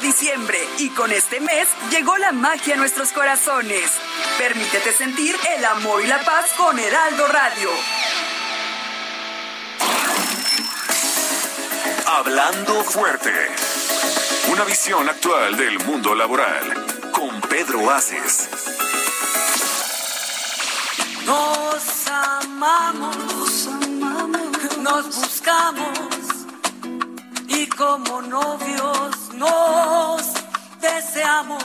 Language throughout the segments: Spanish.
Diciembre y con este mes llegó la magia a nuestros corazones. Permítete sentir el amor y la paz con Heraldo Radio. Hablando fuerte. Una visión actual del mundo laboral. Con Pedro Aces. Nos amamos, nos amamos, nos buscamos y como novios nos deseamos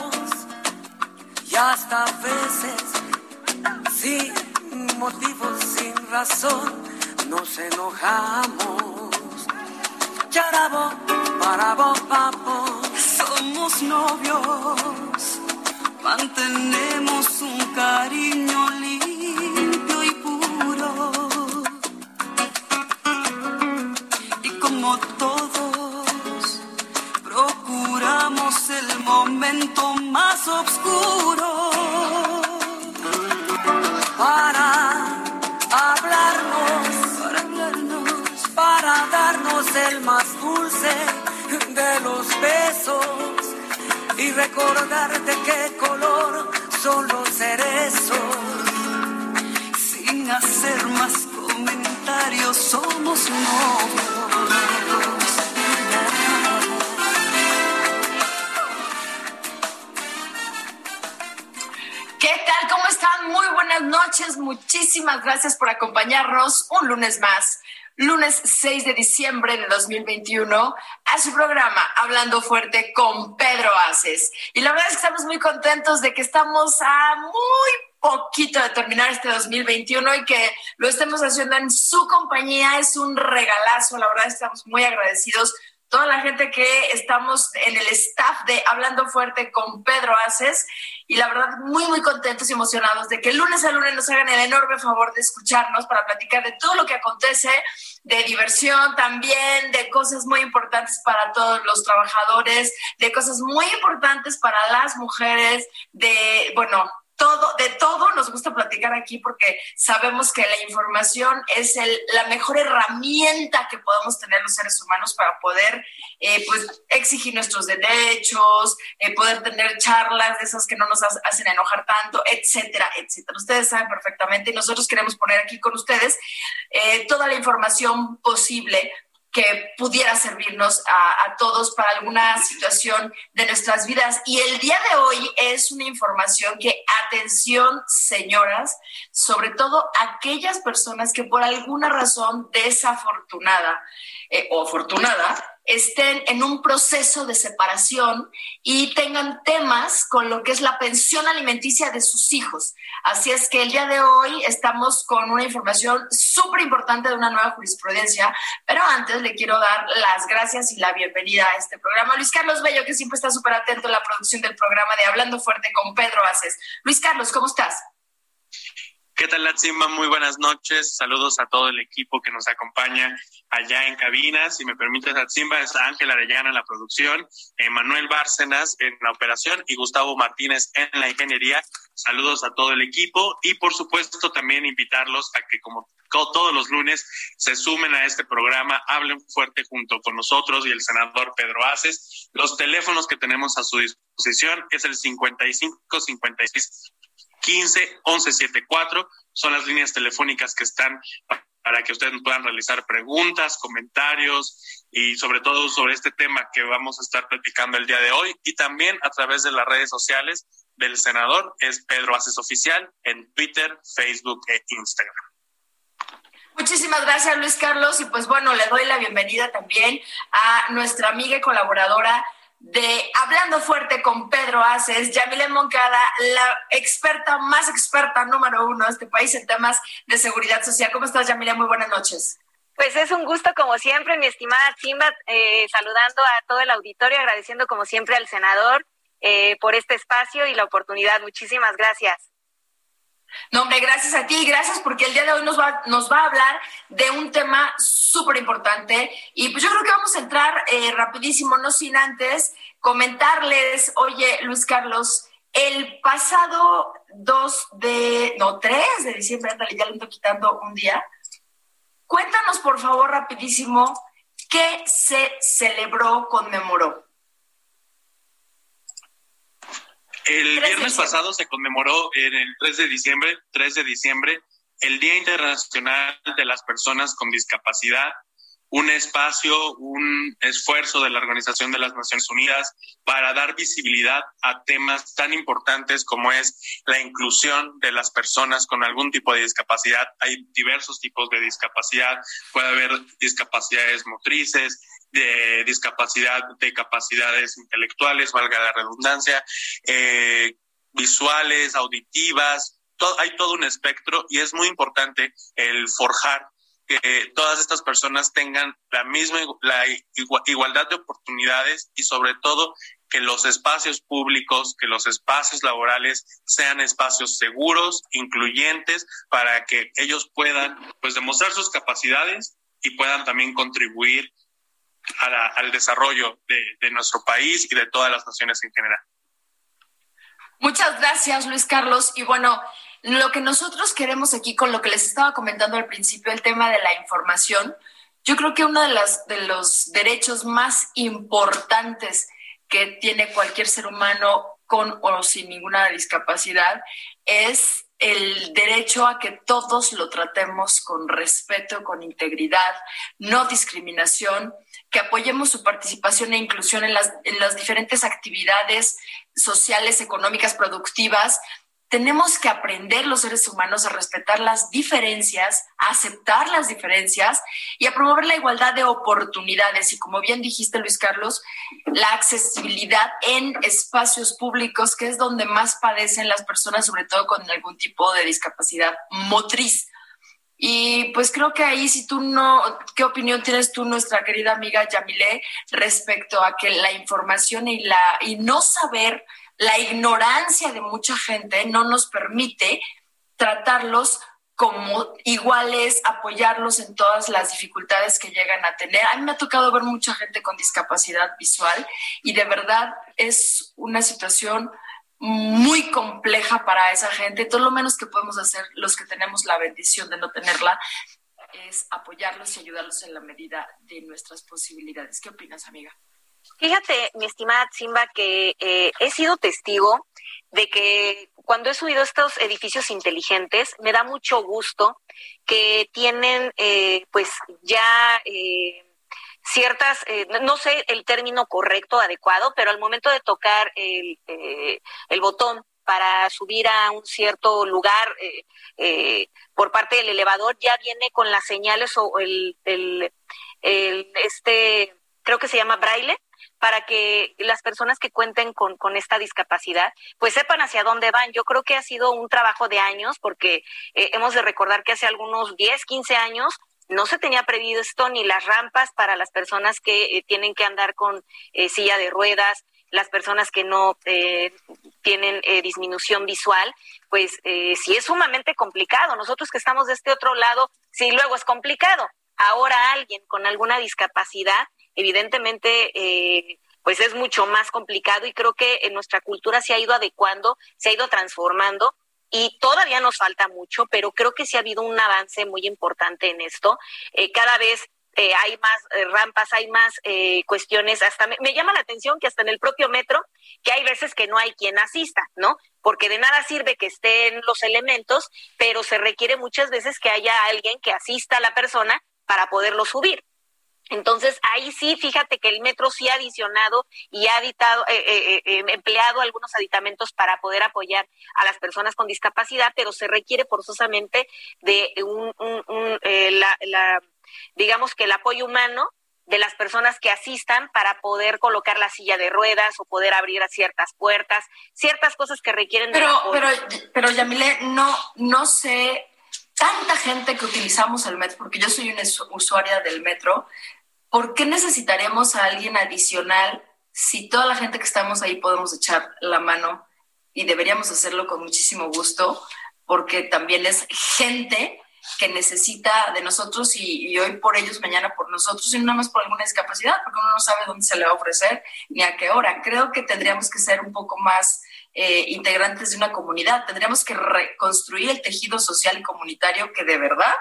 y hasta a veces sin motivos, sin razón nos enojamos. Charabo, parabo, papo, somos novios, mantenemos un cariño limpio y puro. Y como el momento más oscuro para hablarnos, para darnos el más dulce de los besos y recordar de qué color son los cerezos. Sin hacer más comentarios, somos novios. Muchísimas gracias por acompañarnos un lunes más. Lunes 6 de diciembre de 2021 a su programa Hablando Fuerte con Pedro Aces. Y la verdad es que estamos muy contentos de que estamos a muy poquito de terminar este 2021 y que lo estemos haciendo en su compañía. Es un regalazo. La verdad estamos muy agradecidos toda la gente que estamos en el staff de Hablando Fuerte con Pedro Aces. Y la verdad muy muy contentos y emocionados de que lunes a lunes nos hagan el enorme favor de escucharnos para platicar de todo lo que acontece, de diversión también, de cosas muy importantes para todos los trabajadores, de cosas muy importantes para las mujeres, de, bueno, todo, de todo nos gusta platicar aquí porque sabemos que la información es el, la mejor herramienta que podemos tener los seres humanos para poder eh, pues, exigir nuestros derechos, eh, poder tener charlas de esas que no nos hacen enojar tanto, etcétera, etcétera. Ustedes saben perfectamente y nosotros queremos poner aquí con ustedes eh, toda la información posible que pudiera servirnos a, todos para alguna situación de nuestras vidas. Y el día de hoy es una información que, atención, señoras, sobre todo aquellas personas que por alguna razón desafortunada eh, o afortunada estén en un proceso de separación y tengan temas con lo que es la pensión alimenticia de sus hijos. Así es que el día de hoy estamos con una información súper importante de una nueva jurisprudencia, pero antes le quiero dar las gracias y la bienvenida a este programa. Luis Carlos Bello, que siempre está súper atento a la producción del programa de Hablando Fuerte con Pedro Aces. Luis Carlos, ¿cómo estás? ¿Qué tal, Latzimba? Muy buenas noches. Saludos a todo el equipo que nos acompaña allá en cabina. Si me permites, Latzimba, está Ángel Arellana en la producción, Manuel Bárcenas en la operación y Gustavo Martínez en la ingeniería. Saludos a todo el equipo y, por supuesto, también invitarlos a que, como todos los lunes, se sumen a este programa, hablen fuerte junto con nosotros y el senador Pedro Aces. Los teléfonos que tenemos a su disposición es el 55 56 15 11 74 son las líneas telefónicas que están para que ustedes puedan realizar preguntas, comentarios y sobre todo sobre este tema que vamos a estar platicando el día de hoy y también a través de las redes sociales del senador es Pedro Aces Oficial en Twitter, Facebook e Instagram. Muchísimas gracias Luis Carlos y pues bueno, le doy la bienvenida también a nuestra amiga y colaboradora de Hablando Fuerte con Pedro Aces, Yamile Moncada, la experta, más experta número uno de este país en temas de seguridad social. ¿Cómo estás, Yamile? Muy buenas noches. Pues es un gusto como siempre, mi estimada Simba, eh, saludando a todo el auditorio, agradeciendo como siempre al senador eh, por este espacio y la oportunidad. Muchísimas gracias. No, hombre, gracias a ti, gracias porque el día de hoy nos va, nos va a hablar de un tema súper importante y pues yo creo que vamos a entrar eh, rapidísimo, no sin antes comentarles, oye, Luis Carlos, el pasado 2 de, no, 3 de diciembre, ya le estoy quitando un día, Cuéntanos, por favor, rapidísimo, qué se celebró, conmemoró. El viernes pasado se conmemoró en el 3 de diciembre, 3 de diciembre, el Día Internacional de las Personas con Discapacidad un espacio, un esfuerzo de la Organización de las Naciones Unidas para dar visibilidad a temas tan importantes como es la inclusión de las personas con algún tipo de discapacidad. Hay diversos tipos de discapacidad, puede haber discapacidades motrices, de discapacidad de capacidades intelectuales, valga la redundancia, eh, visuales, auditivas, hay todo un espectro y es muy importante el forjar que todas estas personas tengan la misma igualdad de oportunidades y sobre todo que los espacios públicos, que los espacios laborales sean espacios seguros, incluyentes, para que ellos puedan pues demostrar sus capacidades y puedan también contribuir al desarrollo de, de nuestro país y de todas las naciones en general. Muchas gracias, Luis Carlos. Y bueno, lo que nosotros queremos aquí con lo que les estaba comentando al principio, el tema de la información, yo creo que uno de, las, de los derechos más importantes que tiene cualquier ser humano con o sin ninguna discapacidad es el derecho a que todos lo tratemos con respeto, con integridad, no discriminación, que apoyemos su participación e inclusión en las, en las diferentes actividades sociales, económicas, productivas, tenemos que aprender los seres humanos a respetar las diferencias, a aceptar las diferencias y a promover la igualdad de oportunidades. Y como bien dijiste, Luis Carlos, la accesibilidad en espacios públicos, que es donde más padecen las personas, sobre todo con algún tipo de discapacidad motriz. Y pues creo que ahí, si tú no, ¿qué opinión tienes tú, nuestra querida amiga Yamile, respecto a que la información y la y no saber la ignorancia de mucha gente no nos permite tratarlos como iguales, apoyarlos en todas las dificultades que llegan a tener. A mí me ha tocado ver mucha gente con discapacidad visual y de verdad es una situación muy compleja para esa gente. Todo lo menos que podemos hacer los que tenemos la bendición de no tenerla es apoyarlos y ayudarlos en la medida de nuestras posibilidades. ¿Qué opinas, amiga? Fíjate, mi estimada Simba, que eh, he sido testigo de que cuando he subido estos edificios inteligentes, me da mucho gusto que tienen eh, pues ya eh, ciertas, no sé el término correcto, adecuado, pero al momento de tocar el, el botón para subir a un cierto lugar por parte del elevador, ya viene con las señales o el, el este, creo que se llama braille, para que las personas que cuenten con, con, esta discapacidad pues sepan hacia dónde van. Yo creo que ha sido un trabajo de años porque eh, hemos de recordar que hace algunos 10, 15 años no se tenía previsto ni las rampas para las personas que eh, tienen que andar con eh, silla de ruedas, las personas que no tienen disminución visual, pues sí es sumamente complicado. Nosotros que estamos de este otro lado, sí luego es complicado. Ahora alguien con alguna discapacidad evidentemente eh, pues es mucho más complicado y creo que en nuestra cultura se ha ido adecuando, se ha ido transformando y todavía nos falta mucho, pero creo que sí ha habido un avance muy importante en esto. Eh, cada vez eh, hay más rampas, hay más cuestiones. Hasta me, llama la atención que hasta en el propio metro, que hay veces que no hay quien asista, ¿no? Porque de nada sirve que estén los elementos, pero se requiere muchas veces que haya alguien que asista a la persona para poderlo subir. Entonces, ahí sí, fíjate que el metro sí ha adicionado y ha editado, eh, eh, eh, empleado algunos aditamentos para poder apoyar a las personas con discapacidad, pero se requiere forzosamente de un, la, digamos que el apoyo humano de las personas que asistan para poder colocar la silla de ruedas o poder abrir a ciertas puertas, ciertas cosas que requieren pero, Pero, pero Yamile, no, no sé tanta gente que utilizamos el metro, porque yo soy una usuaria del metro, ¿por qué necesitaremos a alguien adicional si toda la gente que estamos ahí podemos echar la mano y deberíamos hacerlo con muchísimo gusto, porque también es gente que necesita de nosotros y, hoy por ellos, mañana por nosotros y no más por alguna discapacidad, porque uno no sabe dónde se le va a ofrecer ni a qué hora. Creo que tendríamos que ser un poco más eh, integrantes de una comunidad, tendríamos que reconstruir el tejido social y comunitario que de verdad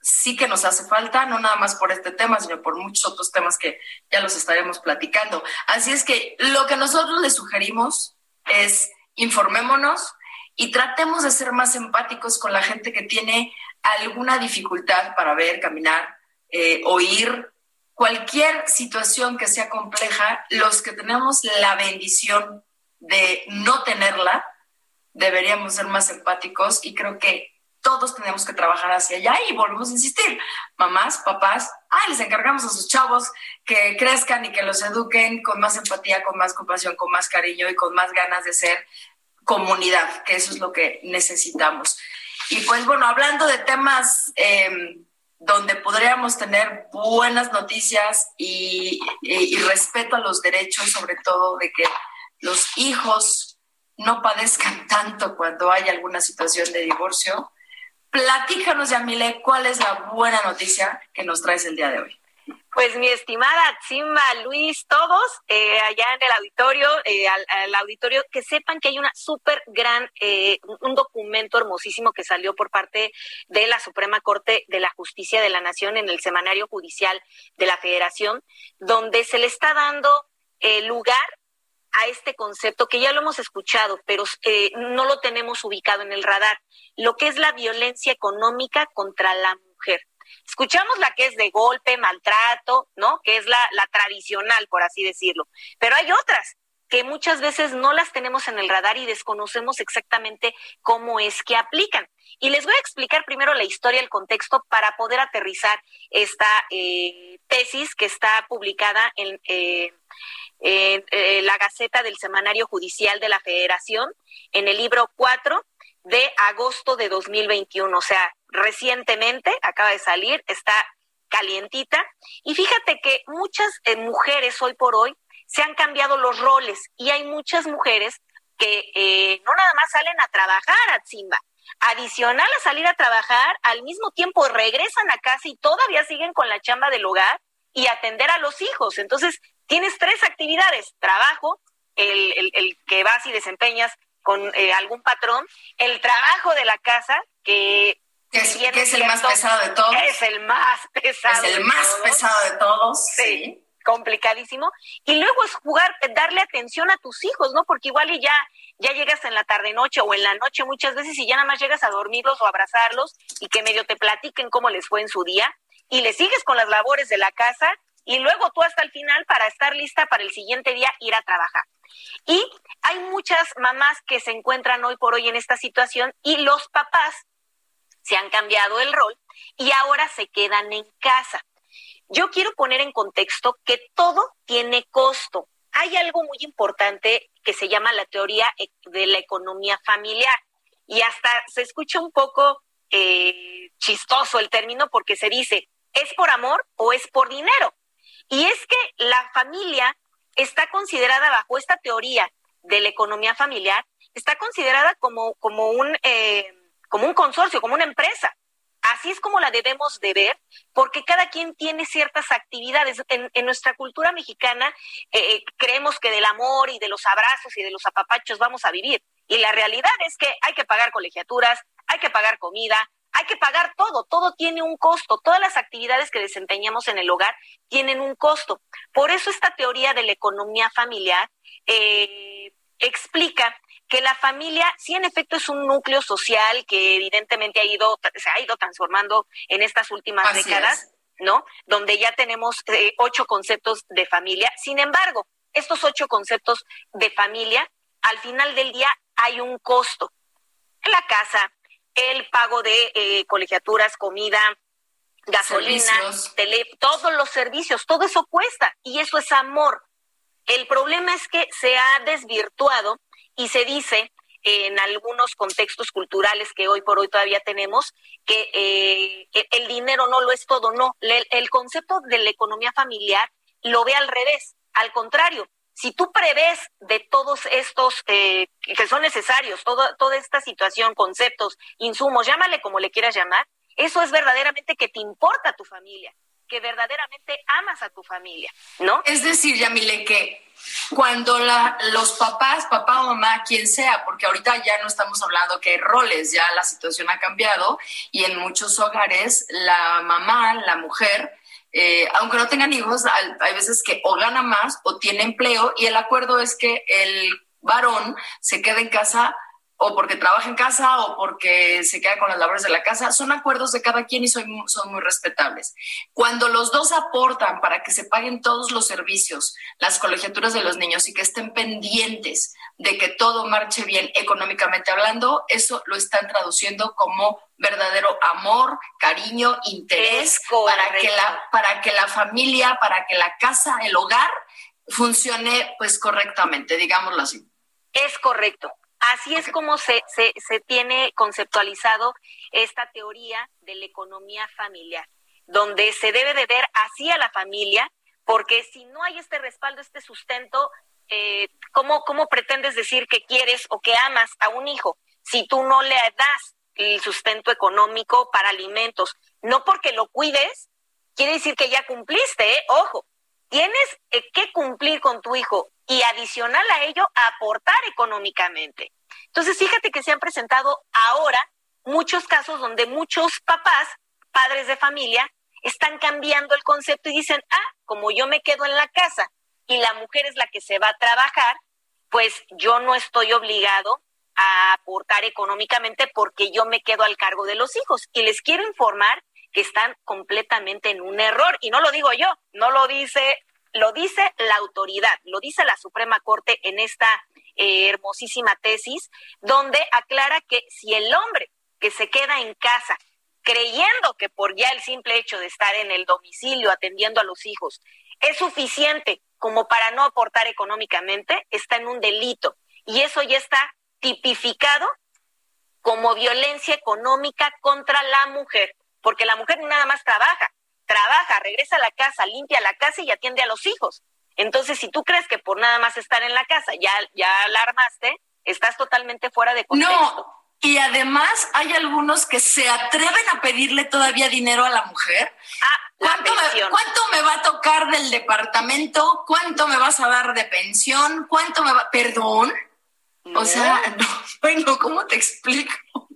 sí que nos hace falta, no nada más por este tema, sino por muchos otros temas que ya los estaremos platicando. Así es que lo que nosotros les sugerimos es informémonos y tratemos de ser más empáticos con la gente que tiene alguna dificultad para ver, caminar, eh, oír, cualquier situación que sea compleja, los que tenemos la bendición de no tenerla, deberíamos ser más empáticos y creo que todos tenemos que trabajar hacia allá y volvemos a insistir, mamás, papás, ay, les encargamos a sus chavos que crezcan y que los eduquen con más empatía, con más compasión, con más cariño y con más ganas de ser comunidad, que eso es lo que necesitamos. Y pues bueno, hablando de temas em, donde podríamos tener buenas noticias y, respeto a los derechos, sobre todo de que los hijos no padezcan tanto cuando hay alguna situación de divorcio. Platícanos, Yamile, cuál es la buena noticia que nos traes el día de hoy. Pues mi estimada Simba, Luis, todos eh, allá en el auditorio, eh, al, auditorio, que sepan que hay una súper gran, eh, un documento hermosísimo que salió por parte de la Suprema Corte de la Justicia de la Nación en el Semanario Judicial de la Federación, donde se le está dando lugar a este concepto que ya lo hemos escuchado, pero no lo tenemos ubicado en el radar, lo que es la violencia económica contra la mujer. Escuchamos la que es de golpe, maltrato, ¿no? Que es la, la tradicional, por así decirlo. Pero hay otras que muchas veces no las tenemos en el radar y desconocemos exactamente cómo es que aplican. Y les voy a explicar primero la historia, el contexto, para poder aterrizar esta eh, tesis que está publicada en, eh, en eh, la Gaceta del Semanario Judicial de la Federación, en el libro 4 de agosto de 2021. O sea, recientemente, acaba de salir, está calientita. Y fíjate que muchas eh, mujeres hoy por hoy se han cambiado los roles y hay muchas mujeres que eh, no nada más salen a trabajar a Zimba. Adicional a salir a trabajar, al mismo tiempo regresan a casa y todavía siguen con la chamba del hogar y atender a los hijos. Entonces, tienes tres actividades, trabajo, el, el, el que vas y desempeñas con eh, algún patrón, el trabajo de la casa, que que es, el más pesado de todos. Es el más pesado. Es el más pesado de todos. Sí, complicadísimo. Y luego es jugar, darle atención a tus hijos, ¿no? Porque igual y ya, ya llegas en la tarde noche o en la noche muchas veces y ya nada más llegas a dormirlos o abrazarlos y que medio te platiquen cómo les fue en su día y le sigues con las labores de la casa y luego tú hasta el final para estar lista para el siguiente día ir a trabajar. Y hay muchas mamás que se encuentran hoy por hoy en esta situación y los papás se han cambiado el rol y ahora se quedan en casa. Yo quiero poner en contexto que todo tiene costo. Hay algo muy importante que se llama la teoría e, de la economía familiar y hasta se escucha un poco eh, chistoso el término porque se dice, ¿es por amor o es por dinero? Y es que la familia está considerada bajo esta teoría de la economía familiar, está considerada como, como un... Eh, como un consorcio, como una empresa. Así es como la debemos de ver, porque cada quien tiene ciertas actividades. En, nuestra cultura mexicana eh, eh, creemos que del amor y de los abrazos y de los apapachos vamos a vivir. Y la realidad es que hay que pagar colegiaturas, hay que pagar comida, hay que pagar todo, todo tiene un costo, todas las actividades que desempeñamos en el hogar tienen un costo. Por eso esta teoría de la economía familiar eh, explica que la familia sí en efecto es un núcleo social que evidentemente ha ido, se ha ido transformando en estas últimas décadas, ¿no? Donde ya tenemos eh, ocho conceptos de familia. Sin embargo, estos ocho conceptos de familia, al final del día hay un costo. La casa, el pago de eh, colegiaturas, comida, gasolina, tele, todos los servicios, todo eso cuesta y eso es amor. El problema es que se ha desvirtuado y se dice en algunos contextos culturales que hoy por hoy todavía tenemos, que eh, el dinero no lo es todo, no. El, concepto de la economía familiar lo ve al revés, al contrario. Si tú prevés de todos estos eh, que son necesarios, toda esta situación, conceptos, insumos, llámale como le quieras llamar, eso es verdaderamente que te importa a tu familia, que verdaderamente amas a tu familia, ¿no? Es decir, Yamile, que cuando los papás, papá o mamá, quien sea, porque ahorita ya no estamos hablando que hay roles, ya la situación ha cambiado y en muchos hogares la mamá, la mujer, eh, aunque no tengan hijos, hay veces que o gana más o tiene empleo y el acuerdo es que el varón se quede en casa o porque trabaja en casa o porque se queda con las labores de la casa, son acuerdos de cada quien y son, son muy respetables. Cuando los dos aportan para que se paguen todos los servicios, las colegiaturas de los niños y que estén pendientes de que todo marche bien económicamente hablando, eso lo están traduciendo como verdadero amor, cariño, interés para que la para que la familia, para que la casa, el hogar funcione pues correctamente, digámoslo así. Es correcto. Así es como se, se, se tiene conceptualizado esta teoría de la economía familiar, donde se debe de ver así a la familia, porque si no hay este respaldo, este sustento, eh, ¿cómo, ¿cómo pretendes decir que quieres o que amas a un hijo si tú no le das el sustento económico para alimentos? No porque lo cuides, quiere decir que ya cumpliste, ¿eh? ojo, tienes eh, que cumplir con tu hijo y adicional a ello aportar económicamente. Entonces, fíjate que se han presentado ahora muchos casos donde muchos papás, padres de familia, están cambiando el concepto y dicen, ah, como yo me quedo en la casa y la mujer es la que se va a trabajar, pues yo no estoy obligado a aportar económicamente porque yo me quedo al cargo de los hijos. Y les quiero informar que están completamente en un error. Y no lo digo yo, no lo dice lo dice la autoridad, lo dice la Suprema Corte en esta eh, hermosísima tesis, donde aclara que si el hombre que se queda en casa creyendo que por ya el simple hecho de estar en el domicilio atendiendo a los hijos es suficiente como para no aportar económicamente, está en un delito. Y eso ya está tipificado como violencia económica contra la mujer, porque la mujer nada más trabaja, trabaja, regresa a la casa, limpia la casa y atiende a los hijos. Entonces, si tú crees que por nada más estar en la casa ya, ya la armaste, estás totalmente fuera de contexto. No, y además hay algunos que se atreven a pedirle todavía dinero a la mujer. Ah, ¿Cuánto, me, ¿Cuánto me va a tocar del departamento? ¿Cuánto me vas a dar de pensión? ¿Cuánto me va? Perdón. O sea, no, bueno, ¿cómo te explico?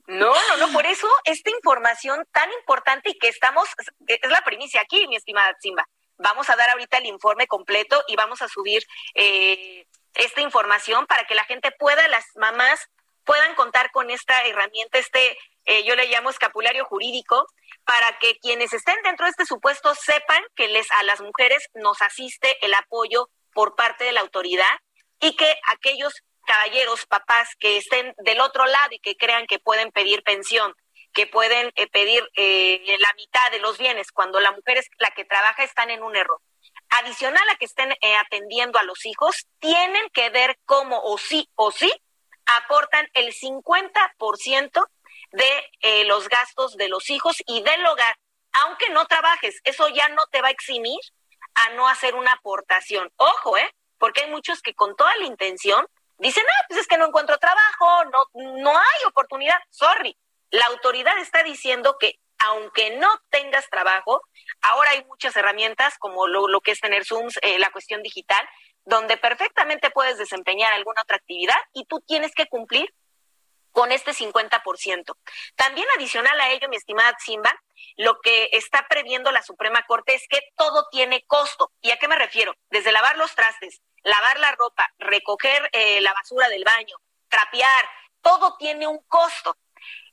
No, no, no, por eso esta información tan importante y que estamos, es la primicia aquí, mi estimada Simba. Vamos a dar ahorita el informe completo y vamos a subir eh, esta información para que la gente pueda, las mamás puedan contar con esta herramienta, este, eh, yo le llamo escapulario jurídico, para que quienes estén dentro de este supuesto sepan que les, a las mujeres nos asiste el apoyo por parte de la autoridad y que aquellos caballeros, papás que estén del otro lado y que crean que pueden pedir pensión, que pueden eh, pedir eh, la mitad de los bienes cuando la mujer es la que trabaja, están en un error. Adicional a que estén eh, atendiendo a los hijos, tienen que ver cómo o sí o sí aportan el 50% de los gastos de los hijos y del hogar, aunque no trabajes. Eso ya no te va a eximir a no hacer una aportación. Ojo, ¿eh? Porque hay muchos que con toda la intención Dicen, ah, pues es que no encuentro trabajo, no, no hay oportunidad. Sorry. La autoridad está diciendo que aunque no tengas trabajo, ahora hay muchas herramientas como lo, que es tener Zooms, eh, la cuestión digital, donde perfectamente puedes desempeñar alguna otra actividad y tú tienes que cumplir con este 50%. También adicional a ello, mi estimada Simba, lo que está previendo la Suprema Corte es que todo tiene costo. ¿Y a qué me refiero? Desde lavar los trastes, lavar la ropa, recoger eh, la basura del baño, trapear, todo tiene un costo.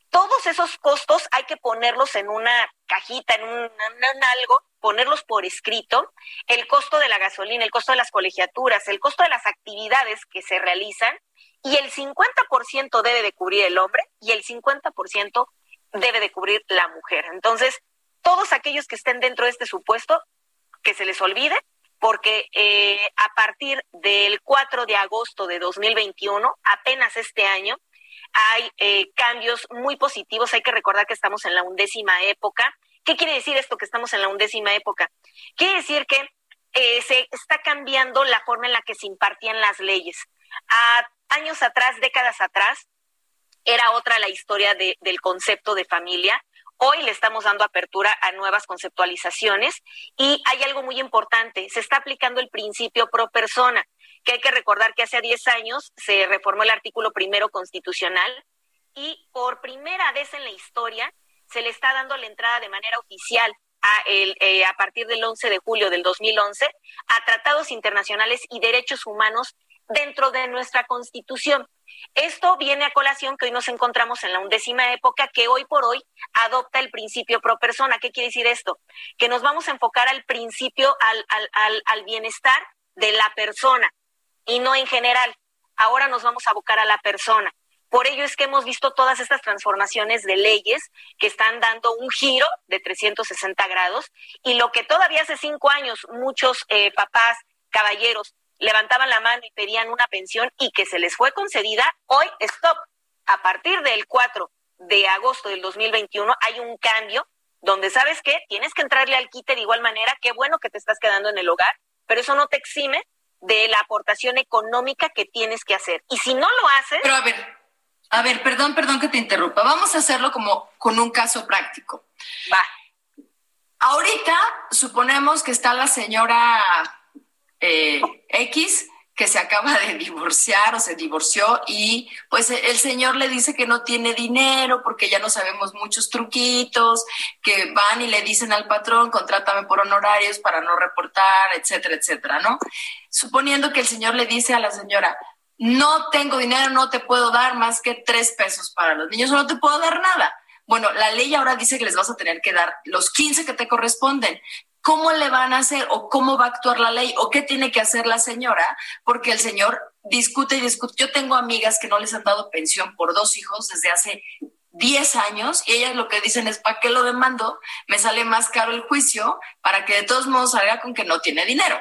Todos esos costos hay que ponerlos en una cajita, en, un, en algo, ponerlos por escrito. El costo de la gasolina, el costo de las colegiaturas, el costo de las actividades que se realizan y el 50% debe de cubrir el hombre y el 50% debe de cubrir la mujer. Entonces, todos aquellos que estén dentro de este supuesto, que se les olvide, porque eh, a partir del 4 de agosto de 2021, apenas este año, hay eh, cambios muy positivos. Hay que recordar que estamos en la undécima época. ¿Qué quiere decir esto que estamos en la undécima época? Quiere decir que eh, se está cambiando la forma en la que se impartían las leyes. A años atrás, décadas atrás, era otra la historia del concepto de familia. Hoy le estamos dando apertura a nuevas conceptualizaciones y hay algo muy importante, se está aplicando el principio pro persona, que hay que recordar que hace 10 años se reformó el artículo primero constitucional y por primera vez en la historia se le está dando la entrada de manera oficial a, eh, a partir del 11 de julio del 2011 a tratados internacionales y derechos humanos dentro de nuestra constitución. Esto viene a colación que hoy nos encontramos en la undécima época que hoy por hoy adopta el principio pro persona. ¿Qué quiere decir esto? Que nos vamos a enfocar al principio, al, al, al, bienestar de la persona y no en general. Ahora nos vamos a abocar a la persona. Por ello es que hemos visto todas estas transformaciones de leyes que están dando un giro de 360 grados y lo que todavía hace cinco años muchos eh, papás, caballeros, levantaban la mano y pedían una pensión y que se les fue concedida, hoy, stop. A partir del 4 de agosto del 2021 hay un cambio donde sabes que tienes que entrarle al quite de igual manera, qué bueno que te estás quedando en el hogar, pero eso no te exime de la aportación económica que tienes que hacer. Y si no lo haces... Pero a ver, a ver, perdón, perdón que te interrumpa. Vamos a hacerlo como con un caso práctico. Va. Ahorita suponemos que está la señora eh, X que se acaba de divorciar o se divorció y pues el señor le dice que no tiene dinero porque ya no sabemos muchos truquitos, que van y le dicen al patrón, contrátame por honorarios para no reportar, etcétera, etcétera, ¿no? Suponiendo que el señor le dice a la señora, no tengo dinero, no te puedo dar más que tres pesos para los niños, no te puedo dar nada. Bueno, la ley ahora dice que les vas a tener que dar los 15 que te corresponden, cómo le van a hacer o cómo va a actuar la ley o qué tiene que hacer la señora, porque el señor discute y discute. Yo tengo amigas que no les han dado pensión por dos hijos desde hace 10 años y ellas lo que dicen es, ¿para qué lo demando? Me sale más caro el juicio para que de todos modos salga con que no tiene dinero.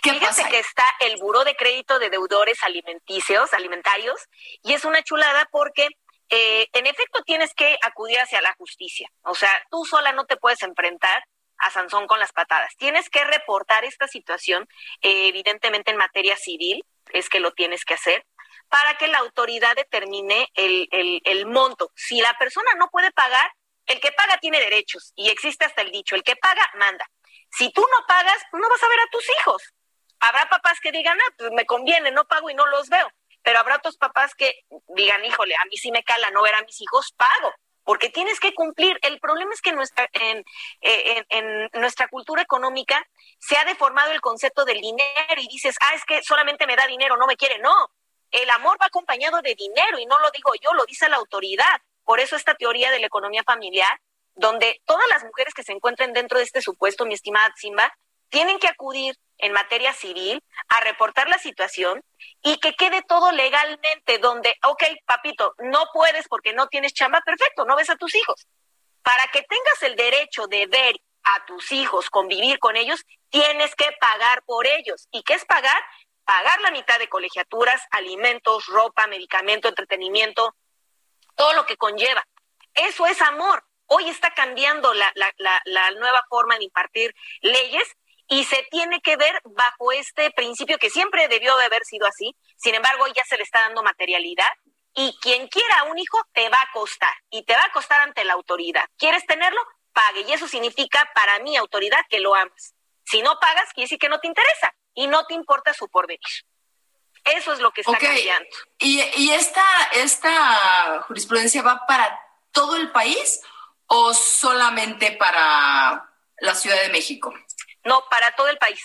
¿Qué Fíjate que está el Buró de Crédito de Deudores Alimenticios, Alimentarios, y es una chulada porque eh, en efecto tienes que acudir hacia la justicia. O sea, tú sola no te puedes enfrentar a Sansón con las patadas. Tienes que reportar esta situación, eh, evidentemente en materia civil, es que lo tienes que hacer, para que la autoridad determine el, el monto. Si la persona no puede pagar, el que paga tiene derechos y existe hasta el dicho, el que paga manda. Si tú no pagas, no vas a ver a tus hijos. Habrá papás que digan, ah, pues me conviene, no pago y no los veo. Pero habrá otros papás que digan, híjole, a mí sí me cala no ver a mis hijos, pago porque tienes que cumplir. El problema es que nuestra, en, en, en, nuestra cultura económica se ha deformado el concepto del dinero y dices, ah, es que solamente me da dinero, no me quiere. No, el amor va acompañado de dinero y no lo digo yo, lo dice la autoridad. Por eso esta teoría de la economía familiar, donde todas las mujeres que se encuentren dentro de este supuesto, mi estimada Simba, tienen que acudir en materia civil a reportar la situación y que quede todo legalmente donde, ok, papito, no puedes porque no tienes chamba, perfecto, no ves a tus hijos. Para que tengas el derecho de ver a tus hijos, convivir con ellos, tienes que pagar por ellos. ¿Y qué es pagar? Pagar la mitad de colegiaturas, alimentos, ropa, medicamento, entretenimiento, todo lo que conlleva. Eso es amor. Hoy está cambiando la, la, nueva forma de impartir leyes y se tiene que ver bajo este principio que siempre debió de haber sido así, sin embargo ya se le está dando materialidad y quien quiera un hijo te va a costar y te va a costar ante la autoridad. ¿Quieres tenerlo? Pague y eso significa para mi autoridad que lo amas. Si no pagas, quiere decir que no te interesa y no te importa su porvenir. Eso es lo que está cambiando. ¿Y, y esta, esta jurisprudencia va para todo el país o solamente para la Ciudad de México? No, para todo el país.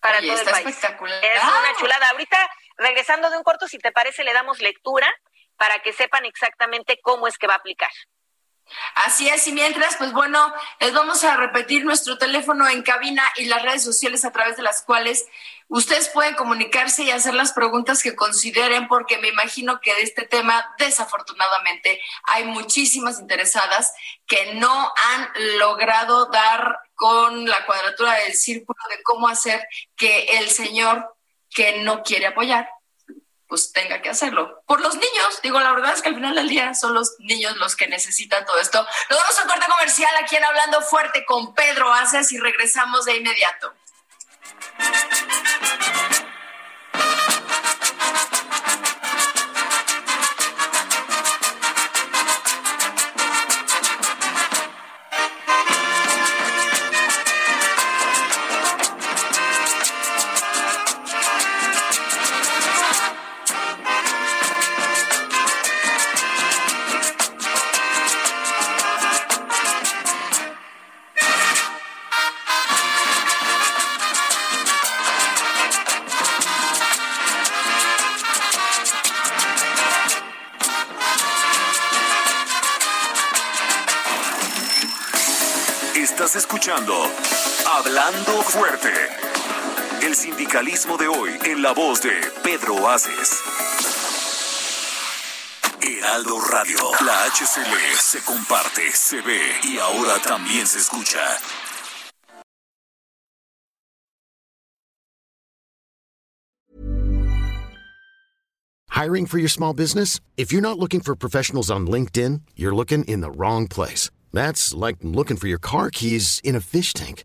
Para todo el país. Espectacular. Es una chulada. Ahorita, regresando de un corto, si te parece, le damos lectura para que sepan exactamente cómo es que va a aplicar. Así es, y mientras, pues bueno, les vamos a repetir nuestro teléfono en cabina y las redes sociales a través de las cuales ustedes pueden comunicarse y hacer las preguntas que consideren, porque me imagino que de este tema, desafortunadamente, hay muchísimas interesadas que no han logrado dar con la cuadratura del círculo de cómo hacer que el señor que no quiere apoyar pues tenga que hacerlo. Por los niños, digo, la verdad es que al final del día son los niños los que necesitan todo esto. Nos vamos a un corte comercial aquí en Hablando Fuerte con Pedro Aces y regresamos de inmediato. De hoy en la voz de Pedro Radio. La HCL se comparte, se ve y ahora también se escucha. Hiring for your small business? If you're not looking for professionals on LinkedIn, you're looking in the wrong place. That's like looking for your car keys in a fish tank.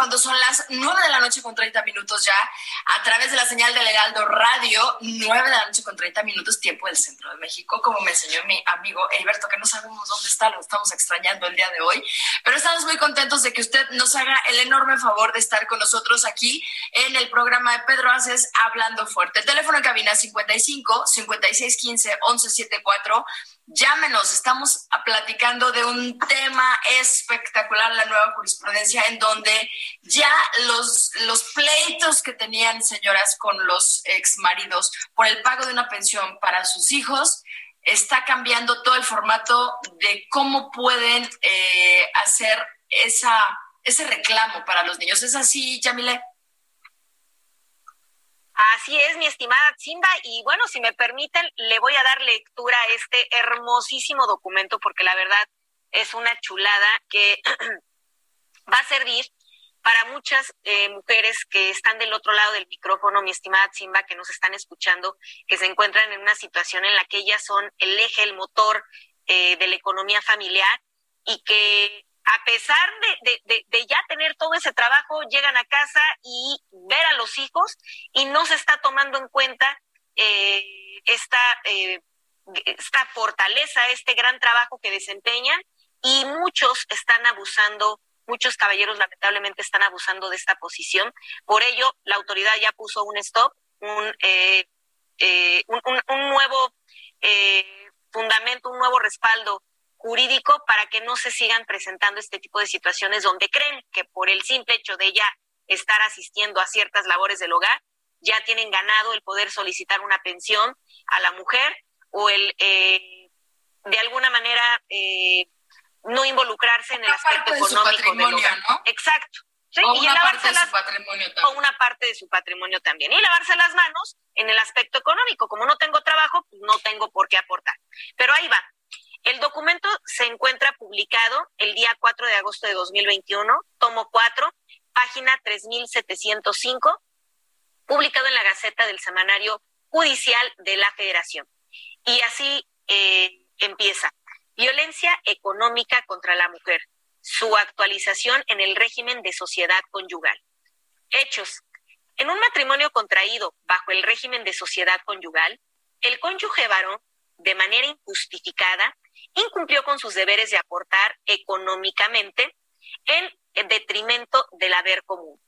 Cuando son las 9 de la noche con 30 minutos ya, a través de la señal de Heraldo Radio, 9 de la noche con 30 minutos, tiempo del centro de México, como me enseñó mi amigo Alberto, que no sabemos dónde está, lo estamos extrañando el día de hoy, pero estamos muy contentos de que usted nos haga el enorme favor de estar con nosotros aquí en el programa de Pedro Aces Hablando Fuerte. El teléfono en cabina 55 5615 1174 Llámenos, estamos platicando de un tema espectacular, la nueva jurisprudencia, en donde ya los, los pleitos que tenían señoras con los exmaridos por el pago de una pensión para sus hijos, está cambiando todo el formato de cómo pueden eh, hacer esa, ese reclamo para los niños. ¿Es así, Yamile? Así es, mi estimada Simba. Y bueno, si me permiten, le voy a dar lectura a este hermosísimo documento porque la verdad es una chulada que va a servir para muchas eh, mujeres que están del otro lado del micrófono, mi estimada Simba, que nos están escuchando, que se encuentran en una situación en la que ellas son el eje, el motor eh, de la economía familiar y que a pesar de, ya tener todo ese trabajo, llegan a casa y ver a los hijos y no se está tomando en cuenta eh, esta, eh, esta fortaleza, este gran trabajo que desempeñan y muchos están abusando, muchos caballeros lamentablemente están abusando de esta posición. Por ello, la autoridad ya puso un stop, un, eh, eh, un, nuevo fundamento, un nuevo respaldo jurídico para que no se sigan presentando este tipo de situaciones donde creen que por el simple hecho de ya estar asistiendo a ciertas labores del hogar, ya tienen ganado el poder solicitar una pensión a la mujer o el eh, de alguna manera eh, no involucrarse en el aspecto de económico del patrimonio, hogar. ¿no? Exacto. Sí, O y una parte de lavarse su patrimonio o también. una parte de su patrimonio también. Y lavarse las manos en el aspecto económico. Como no tengo trabajo, pues no tengo por qué aportar. Pero ahí va. El documento se encuentra publicado el día 4 de agosto de 2021, tomo 4, página 3705, publicado en la Gaceta del Semanario Judicial de la Federación. Y así eh, empieza. Violencia económica contra la mujer, su actualización en el régimen de sociedad conyugal. Hechos. En un matrimonio contraído bajo el régimen de sociedad conyugal, el cónyuge varón, de manera injustificada, incumplió con sus deberes de aportar económicamente en detrimento del haber común.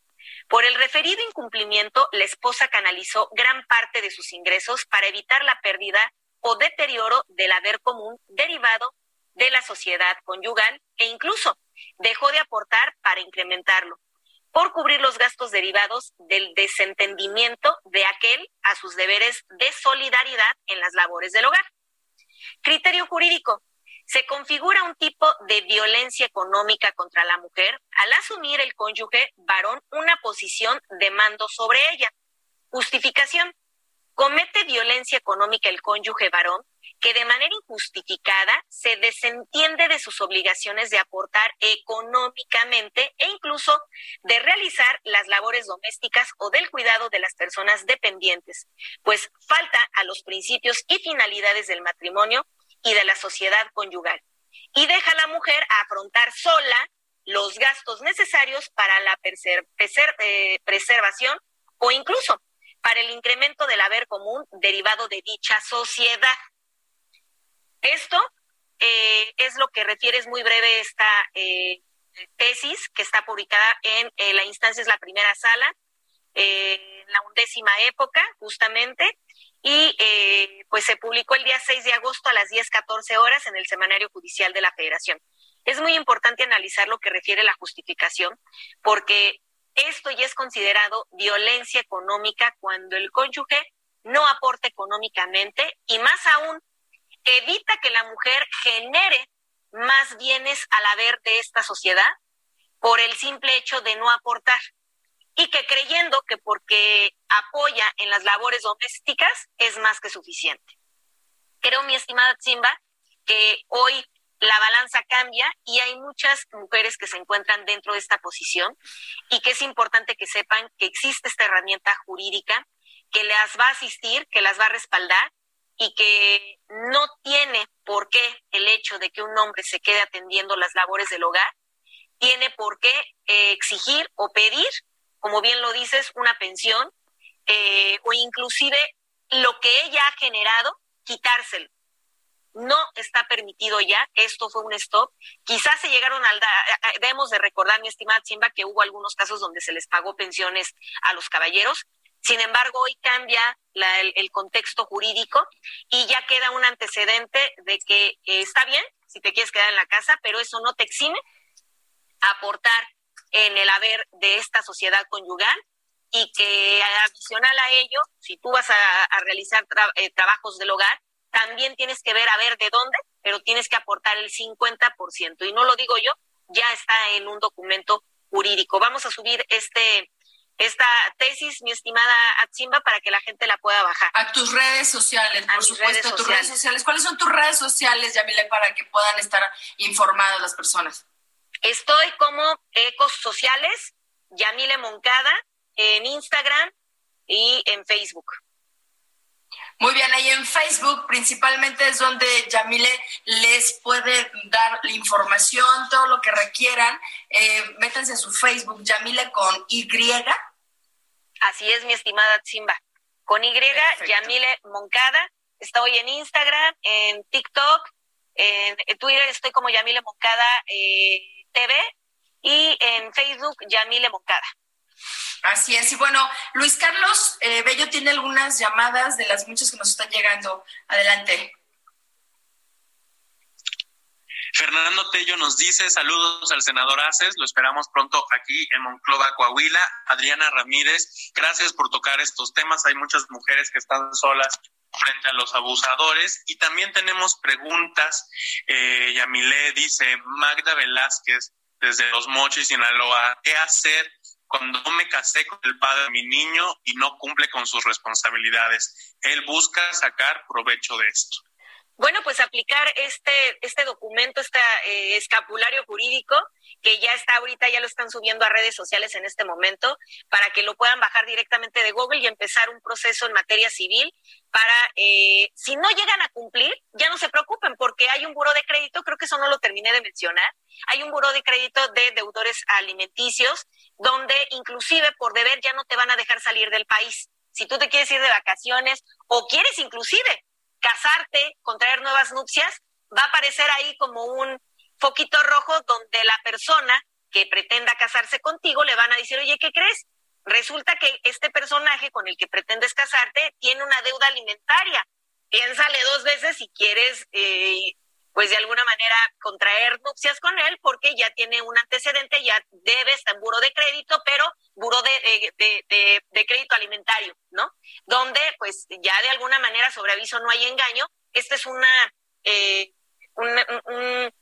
Por el referido incumplimiento, la esposa canalizó gran parte de sus ingresos para evitar la pérdida o deterioro del haber común derivado de la sociedad conyugal e incluso dejó de aportar para incrementarlo, por cubrir los gastos derivados del desentendimiento de aquel a sus deberes de solidaridad en las labores del hogar. Criterio jurídico. Se configura un tipo de violencia económica contra la mujer al asumir el cónyuge varón una posición de mando sobre ella. Justificación. Comete violencia económica el cónyuge varón que de manera injustificada se desentiende de sus obligaciones de aportar económicamente e incluso de realizar las labores domésticas o del cuidado de las personas dependientes, pues falta a los principios y finalidades del matrimonio y de la sociedad conyugal, y deja a la mujer afrontar sola los gastos necesarios para la eh, preservación o incluso para el incremento del haber común derivado de dicha sociedad. Esto eh, es lo que refiere, es muy breve esta eh, tesis que está publicada en la instancia, es la primera sala, en la undécima época, justamente, y pues se publicó el día 6 de agosto a las 10.14 horas en el Semanario Judicial de la Federación. Es muy importante analizar lo que refiere la justificación, porque esto ya es considerado violencia económica cuando el cónyuge no aporta económicamente y más aún evita que la mujer genere más bienes al haber de esta sociedad por el simple hecho de no aportar y que creyendo que porque apoya en las labores domésticas es más que suficiente. Creo, mi estimada Simba, que hoy la balanza cambia y hay muchas mujeres que se encuentran dentro de esta posición y que es importante que sepan que existe esta herramienta jurídica que las va a asistir, que las va a respaldar y que no tiene por qué el hecho de que un hombre se quede atendiendo las labores del hogar, tiene por qué eh, exigir o pedir, como bien lo dices, una pensión eh, o inclusive lo que ella ha generado, quitárselo. No está permitido ya, esto fue un stop. Quizás se llegaron al... Debemos de recordar, mi estimada Simba, que hubo algunos casos donde se les pagó pensiones a los caballeros, sin embargo, hoy cambia el, contexto jurídico y ya queda un antecedente de que eh, está bien si te quieres quedar en la casa, pero eso no te exime aportar en el haber de esta sociedad conyugal y que adicional a ello, si tú vas a, realizar eh, trabajos del hogar, también tienes que ver a ver de dónde, pero tienes que aportar el 50%. Y no lo digo yo, ya está en un documento jurídico. Vamos a subir este esta tesis, mi estimada Atsimba, para que la gente la pueda bajar. A tus redes sociales, por supuesto, a tus redes sociales. ¿Cuáles son tus redes sociales, Yamile, para que puedan estar informadas las personas? Estoy como Ecos Sociales, Yamile Moncada, en Instagram y en Facebook. Muy bien, ahí en Facebook principalmente es donde Yamile les puede dar la información, todo lo que requieran. Eh, métanse en su Facebook, Yamile con Y. Así es, mi estimada Simba. Con Y, Yamile Moncada. Estoy en Instagram, en TikTok, en, Twitter estoy como Yamile Moncada eh, TV y en Facebook Yamile Moncada. Así es. Y bueno, Luis Carlos eh, Bello tiene algunas llamadas de las muchas que nos están llegando. Adelante. Fernando Tello nos dice saludos al senador Aces, lo esperamos pronto aquí en Monclova, Coahuila. Adriana Ramírez, gracias por tocar estos temas. Hay muchas mujeres que están solas frente a los abusadores. Y también tenemos preguntas. Eh, Yamilé dice, Magda Velázquez, desde Los Mochis, Sinaloa, ¿qué hacer cuando me casé con el padre de mi niño y no cumple con sus responsabilidades. Él busca sacar provecho de esto. Bueno, pues aplicar este, este documento, este eh, escapulario jurídico, que ya está ahorita, ya lo están subiendo a redes sociales en este momento, para que lo puedan bajar directamente de Google y empezar un proceso en materia civil para, eh, si no llegan a cumplir, ya no se preocupen, porque hay un buro de crédito, creo que eso no lo terminé de mencionar, hay un buro de crédito de deudores alimenticios, donde inclusive por deber ya no te van a dejar salir del país. Si tú te quieres ir de vacaciones o quieres inclusive casarte, contraer nuevas nupcias, va a aparecer ahí como un foquito rojo donde la persona que pretenda casarse contigo le van a decir, oye, ¿qué crees? Resulta que este personaje con el que pretendes casarte tiene una deuda alimentaria. Piénsale dos veces si quieres eh, pues de alguna manera contraer nupcias con él porque ya tiene un antecedente, ya debe, está en buro de crédito, pero buro de, de, de, crédito alimentario, ¿no? Donde pues ya de alguna manera sobre aviso no hay engaño. Este es una, eh, un,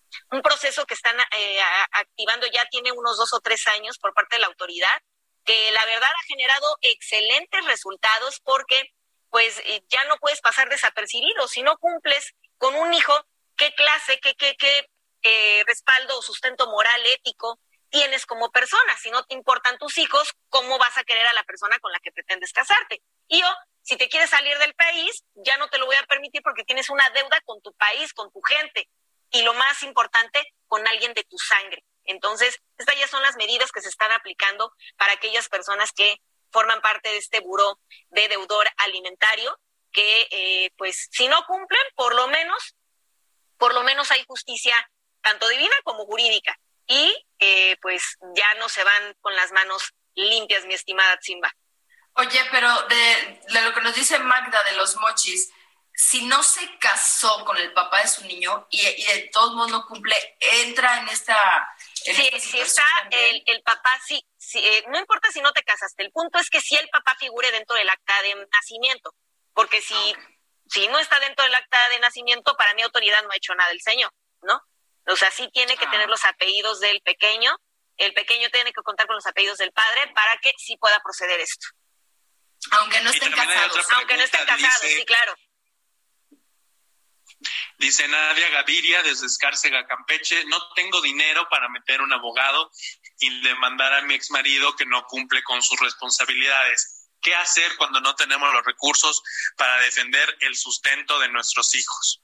proceso que están eh, activando ya tiene unos dos o tres años por parte de la autoridad, que la verdad ha generado excelentes resultados porque pues ya no puedes pasar desapercibido. Si no cumples con un hijo, qué clase, qué, qué, qué eh, respaldo o sustento moral, ético tienes como persona. Si no te importan tus hijos, ¿cómo vas a querer a la persona con la que pretendes casarte? Y yo, si te quieres salir del país, ya no te lo voy a permitir porque tienes una deuda con tu país, con tu gente. Y lo más importante, con alguien de tu sangre. Entonces, estas ya son las medidas que se están aplicando para aquellas personas que forman parte de este buró de deudor alimentario, que eh, pues si no cumplen, por lo menos por lo menos hay justicia tanto divina como jurídica. Y eh, pues ya no se van con las manos limpias, mi estimada Simba. Oye, pero de, lo que nos dice Magda de los mochis, si no se casó con el papá de su niño y, de todos modos no cumple, entra en esta... sí, si está el, el, papá, sí, eh, no importa si no te casaste, el punto es que si el papá figure dentro del acta de nacimiento, porque si si no está dentro del acta de nacimiento, para mi autoridad no ha hecho nada el señor, ¿no? O sea, sí tiene que tener ah. los apellidos del pequeño, el pequeño tiene que contar con los apellidos del padre para que sí pueda proceder esto. Aunque no estén casados. Aunque no estén casados, sí, claro. Dice Nadia Gaviria desde Escárcega, Campeche, no tengo dinero para meter un abogado y demandar a mi ex marido que no cumple con sus responsabilidades qué hacer cuando no tenemos los recursos para defender el sustento de nuestros hijos.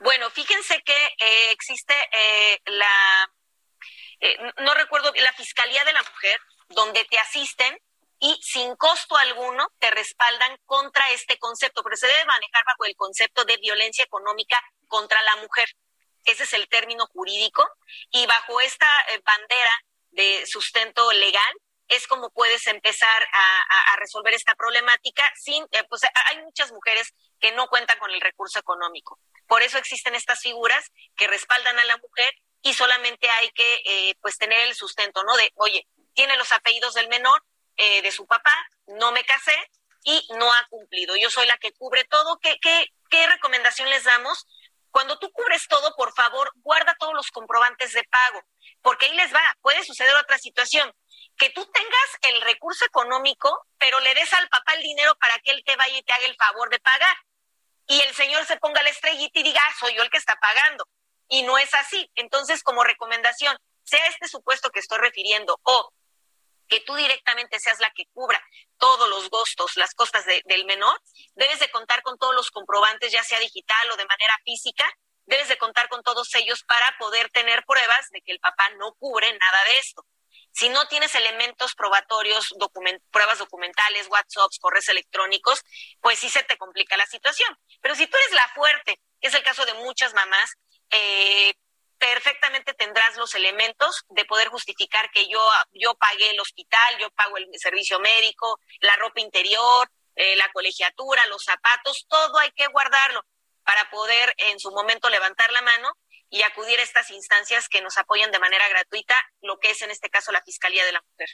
Bueno, fíjense que eh, existe eh, la, eh, no recuerdo, la Fiscalía de la Mujer, donde te asisten y sin costo alguno te respaldan contra este concepto, pero se debe manejar bajo el concepto de violencia económica contra la mujer. Ese es el término jurídico y bajo esta bandera de sustento legal es como puedes empezar a, resolver esta problemática sin, eh, pues hay muchas mujeres que no cuentan con el recurso económico. Por eso existen estas figuras que respaldan a la mujer y solamente hay que eh, pues tener el sustento, ¿no? De, oye, tiene los apellidos del menor, eh, de su papá, no me casé y no ha cumplido. Yo soy la que cubre todo. ¿Qué, qué, qué recomendación les damos? Cuando tú cubres todo, por favor, guarda todos los comprobantes de pago, porque ahí les va, puede suceder otra situación que tú tengas el recurso económico, pero le des al papá el dinero para que él te vaya y te haga el favor de pagar. Y el señor se ponga la estrellita y diga, ah, soy yo el que está pagando. Y no es así. Entonces, como recomendación, sea este supuesto que estoy refiriendo o que tú directamente seas la que cubra todos los gastos, las costas del menor, debes de contar con todos los comprobantes, ya sea digital o de manera física, debes de contar con todos ellos para poder tener pruebas de que el papá no cubre nada de esto. Si no tienes elementos probatorios, pruebas documentales, WhatsApps, correos electrónicos, pues sí se te complica la situación. Pero si tú eres la fuerte, que es el caso de muchas mamás, eh, perfectamente tendrás los elementos de poder justificar que yo, yo pagué el hospital, yo pago el servicio médico, la ropa interior, eh, la colegiatura, los zapatos, todo hay que guardarlo para poder en su momento levantar la mano y acudir a estas instancias que nos apoyan de manera gratuita, lo que es en este caso la Fiscalía de la Mujer.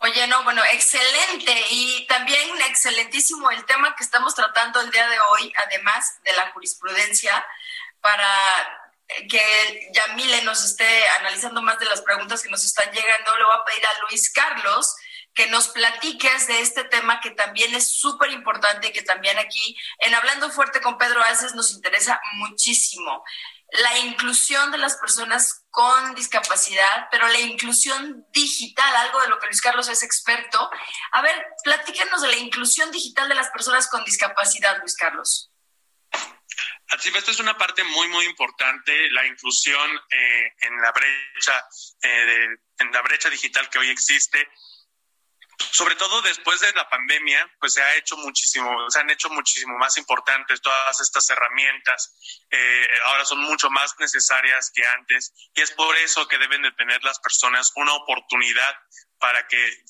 Oye, no, bueno, excelente y también excelentísimo el tema que estamos tratando el día de hoy, además de la jurisprudencia, para que Yamile nos esté analizando más de las preguntas que nos están llegando. Le voy a pedir a Luis Carlos que nos platiques de este tema que también es súper importante y que también aquí en Hablando Fuerte con Pedro Aces nos interesa muchísimo. La inclusión de las personas con discapacidad, pero la inclusión digital, algo de lo que Luis Carlos es experto. A ver, platícanos de la inclusión digital de las personas con discapacidad, Luis Carlos. Esto es una parte muy, muy importante, la inclusión eh, en la brecha, eh, en la brecha digital que hoy existe sobre todo después de la pandemia, pues se ha hecho muchísimo, se han hecho muchísimo más importantes todas estas herramientas. Eh, ahora son mucho más necesarias que antes y es por eso que deben de tener las personas una oportunidad para que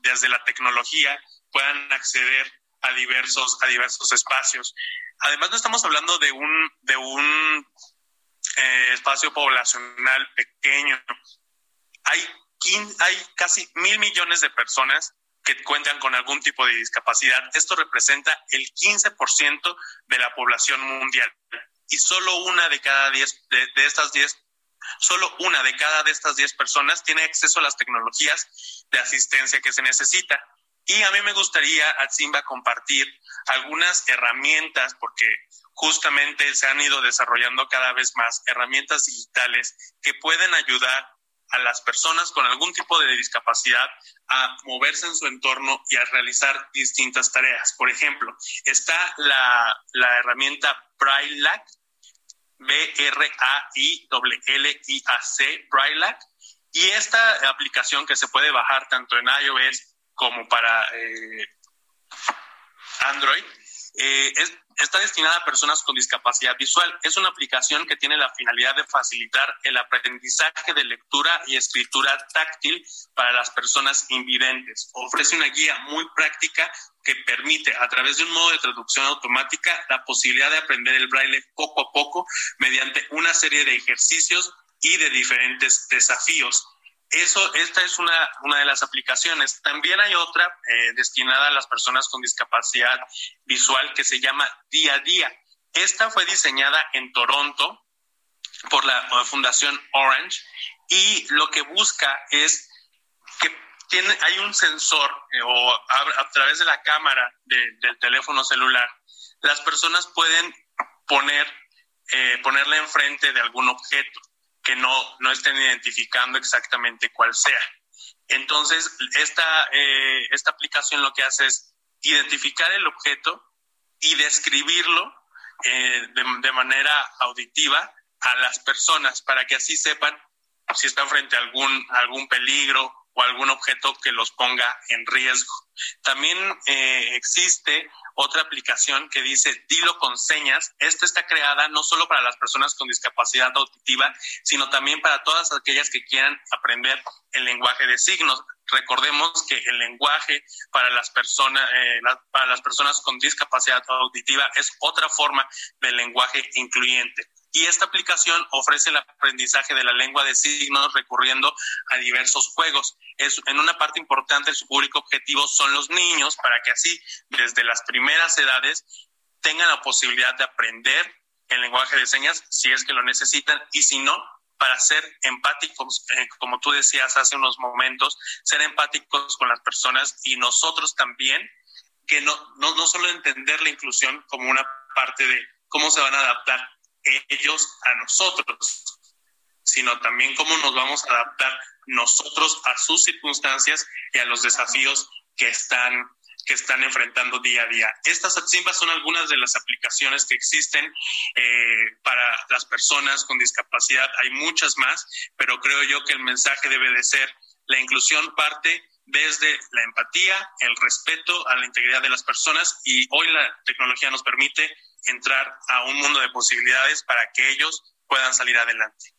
desde la tecnología puedan acceder a diversos, a diversos espacios. Además, no estamos hablando de un, de un eh, espacio poblacional pequeño. Hay hay casi mil millones de personas que cuentan con algún tipo de discapacidad. Esto representa el 15% de la población mundial. Y solo una de cada diez de, estas diez, solo una de cada de estas diez personas tiene acceso a las tecnologías de asistencia que se necesita. Y a mí me gustaría, Simba compartir algunas herramientas, porque justamente se han ido desarrollando cada vez más herramientas digitales que pueden ayudar a las personas con algún tipo de discapacidad a moverse en su entorno y a realizar distintas tareas. Por ejemplo, está la, la herramienta BrailleLac, B-R-A-I-L-L-I-A-C, BrailleLac, y esta aplicación que se puede bajar tanto en iOS como para eh, Android, eh, es, está destinada a personas con discapacidad visual. Es una aplicación que tiene la finalidad de facilitar el aprendizaje de lectura y escritura táctil para las personas invidentes. Ofrece una guía muy práctica que permite, a través de un modo de traducción automática, la posibilidad de aprender el braille poco a poco mediante una serie de ejercicios y de diferentes desafíos. Eso, esta es una, una de las aplicaciones. También hay otra eh, destinada a las personas con discapacidad visual que se llama Día a Día. Esta fue diseñada en Toronto por la Fundación Orange y lo que busca es que tiene, hay un sensor eh, o a, través de la cámara del teléfono celular, las personas pueden poner, eh, ponerle enfrente de algún objeto que no, no estén identificando exactamente cuál sea. Entonces, esta, eh, esta aplicación lo que hace es identificar el objeto y describirlo eh, de, manera auditiva a las personas para que así sepan si están frente a algún, algún peligro o algún objeto que los ponga en riesgo. También eh, existe otra aplicación que dice Dilo con señas. Esta está creada no solo para las personas con discapacidad auditiva, sino también para todas aquellas que quieran aprender el lenguaje de signos. Recordemos que el lenguaje para las personas, eh, para las personas con discapacidad auditiva es otra forma del lenguaje incluyente. Y esta aplicación ofrece el aprendizaje de la lengua de signos recurriendo a diversos juegos. Es, en una parte importante su público objetivo son los niños para que así desde las primeras edades tengan la posibilidad de aprender el lenguaje de señas si es que lo necesitan y si no, para ser empáticos, eh, como tú decías hace unos momentos, ser empáticos con las personas y nosotros también, que no, no, no solo entender la inclusión como una parte de cómo se van a adaptar ellos a nosotros, sino también cómo nos vamos a adaptar nosotros a sus circunstancias y a los desafíos que están que están enfrentando día a día. Estas ATSIMBAS son algunas de las aplicaciones que existen eh, para las personas con discapacidad. Hay muchas más, pero creo yo que el mensaje debe de ser la inclusión parte desde la empatía, el respeto a la integridad de las personas y hoy la tecnología nos permite entrar a un mundo de posibilidades para que ellos puedan salir adelante.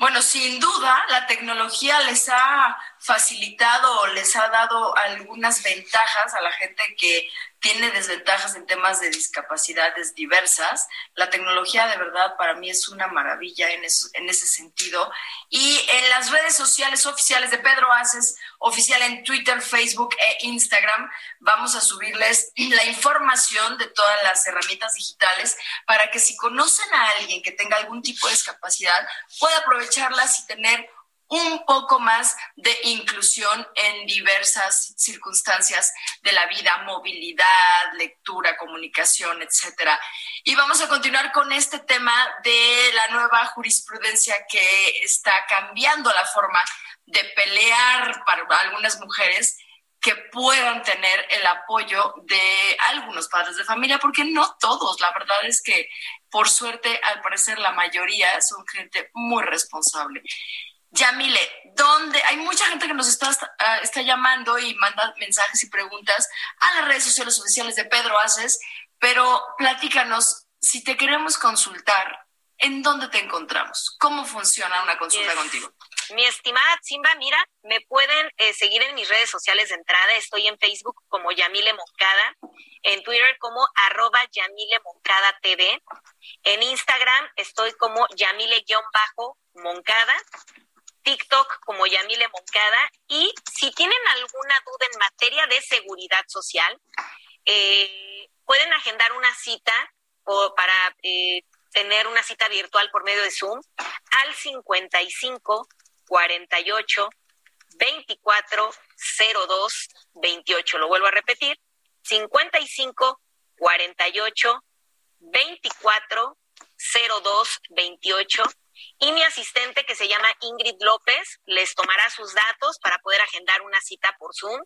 Bueno, sin duda, la tecnología les ha facilitado o les ha dado algunas ventajas a la gente que tiene desventajas en temas de discapacidades diversas. La tecnología de verdad para mí es una maravilla en, en ese sentido. Y en las redes sociales oficiales de Pedro Aces, oficial en Twitter, Facebook e Instagram, vamos a subirles la información de todas las herramientas digitales para que si conocen a alguien que tenga algún tipo de discapacidad, pueda aprovecharlas y tener un poco más de inclusión en diversas circunstancias de la vida, movilidad, lectura, comunicación, etcétera. Y vamos a continuar con este tema de la nueva jurisprudencia que está cambiando la forma de pelear para algunas mujeres que puedan tener el apoyo de algunos padres de familia, porque no todos, la verdad es que por suerte, al parecer la mayoría son gente muy responsable. Yamile, ¿dónde? Hay mucha gente que nos está, ah, está llamando y manda mensajes y preguntas a las redes sociales oficiales de Pedro Aces, pero platícanos, si te queremos consultar, ¿en dónde te encontramos? ¿Cómo funciona una consulta contigo? Mi estimada Simba, mira, me pueden eh, seguir en mis redes sociales de entrada. Estoy en Facebook como Yamile Moncada, en Twitter como arroba Yamile Moncada TV, en Instagram estoy como Yamile-Moncada, TikTok como Yamile Moncada y si tienen alguna duda en materia de seguridad social, eh, pueden agendar una cita o para eh, tener una cita virtual por medio de Zoom al 55 48 24 02 28. Lo vuelvo a repetir, 55 48 24 02 28 y mi asistente que se llama Ingrid López les tomará sus datos para poder agendar una cita por Zoom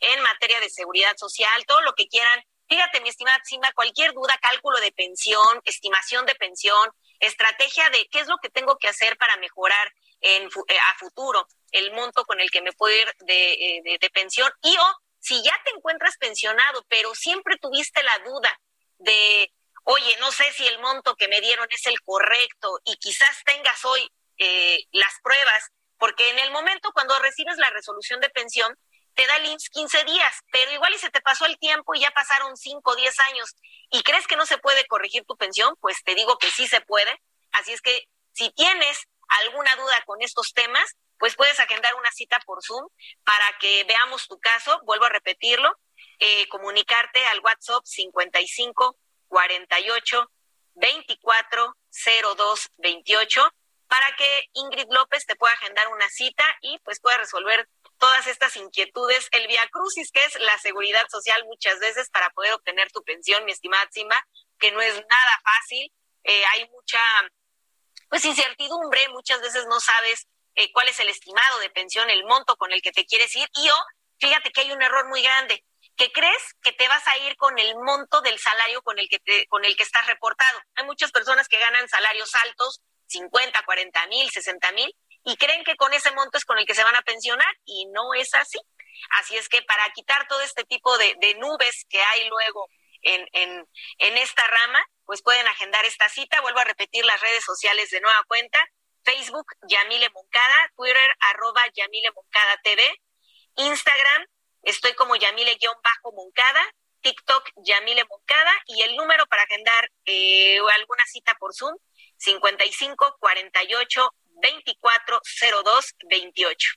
en materia de seguridad social, todo lo que quieran. Fíjate, mi estimada Simba, cualquier duda, cálculo de pensión, estimación de pensión, estrategia de qué es lo que tengo que hacer para mejorar en, eh, a futuro el monto con el que me puedo ir de, eh, de, de pensión y o si ya te encuentras pensionado, pero siempre tuviste la duda de oye, no sé si el monto que me dieron es el correcto y quizás tengas hoy eh, las pruebas, porque en el momento cuando recibes la resolución de pensión, te da el IMSS 15 días, pero igual y se te pasó el tiempo y ya pasaron 5 o 10 años y crees que no se puede corregir tu pensión, pues te digo que sí se puede. Así es que si tienes alguna duda con estos temas, pues puedes agendar una cita por Zoom para que veamos tu caso. Vuelvo a repetirlo, eh, comunicarte al WhatsApp 55 48 24 02 28 para que Ingrid López te pueda agendar una cita y pues pueda resolver todas estas inquietudes. El Via Crucis, que es la seguridad social muchas veces para poder obtener tu pensión, mi estimada Simba, que no es nada fácil. Eh, hay mucha pues incertidumbre, muchas veces no sabes eh, cuál es el estimado de pensión, el monto con el que te quieres ir. Y yo, fíjate que hay un error muy grande que crees que te vas a ir con el monto del salario con el que con el que estás reportado. Hay muchas personas que ganan salarios altos, 50, 40 mil, 60 mil, y creen que con ese monto es con el que se van a pensionar y no es así. Así es que para quitar todo este tipo de, nubes que hay luego en, en, en esta rama, pues pueden agendar esta cita. Vuelvo a repetir las redes sociales de nueva cuenta. Facebook, Yamile Moncada, Twitter, arroba Yamile Moncada TV, Instagram, Estoy como Yamile-Moncada, TikTok Yamile Moncada y el número para agendar eh, alguna cita por Zoom 55 48 24 02 28.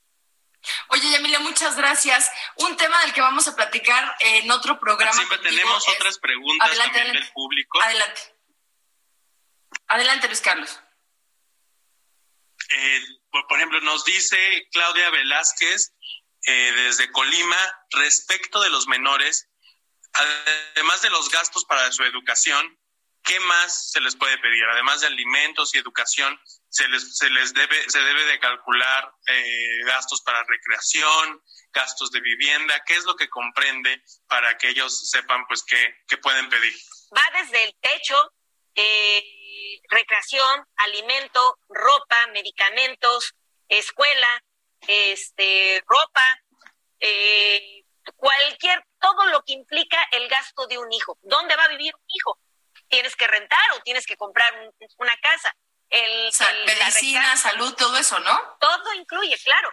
Oye, Yamile, muchas gracias. Un tema del que vamos a platicar en otro programa. Siempre tenemos otras preguntas también del público. Adelante. Adelante, Luis Carlos. Eh, por ejemplo, nos dice Claudia Velázquez eh, desde Colima respecto de los menores, además de los gastos para su educación, ¿qué más se les puede pedir? Además de alimentos y educación, se les, se les debe, se debe de calcular eh, gastos para recreación, gastos de vivienda, ¿qué es lo que comprende para que ellos sepan pues qué, qué pueden pedir? Va desde el techo, eh, recreación, alimento, ropa, medicamentos, escuela, este, ropa, eh, cualquier, todo lo que implica el gasto de un hijo. ¿Dónde va a vivir un hijo? ¿Tienes que rentar o tienes que comprar una casa? El, medicina, salud, todo eso, ¿no? Todo incluye, claro.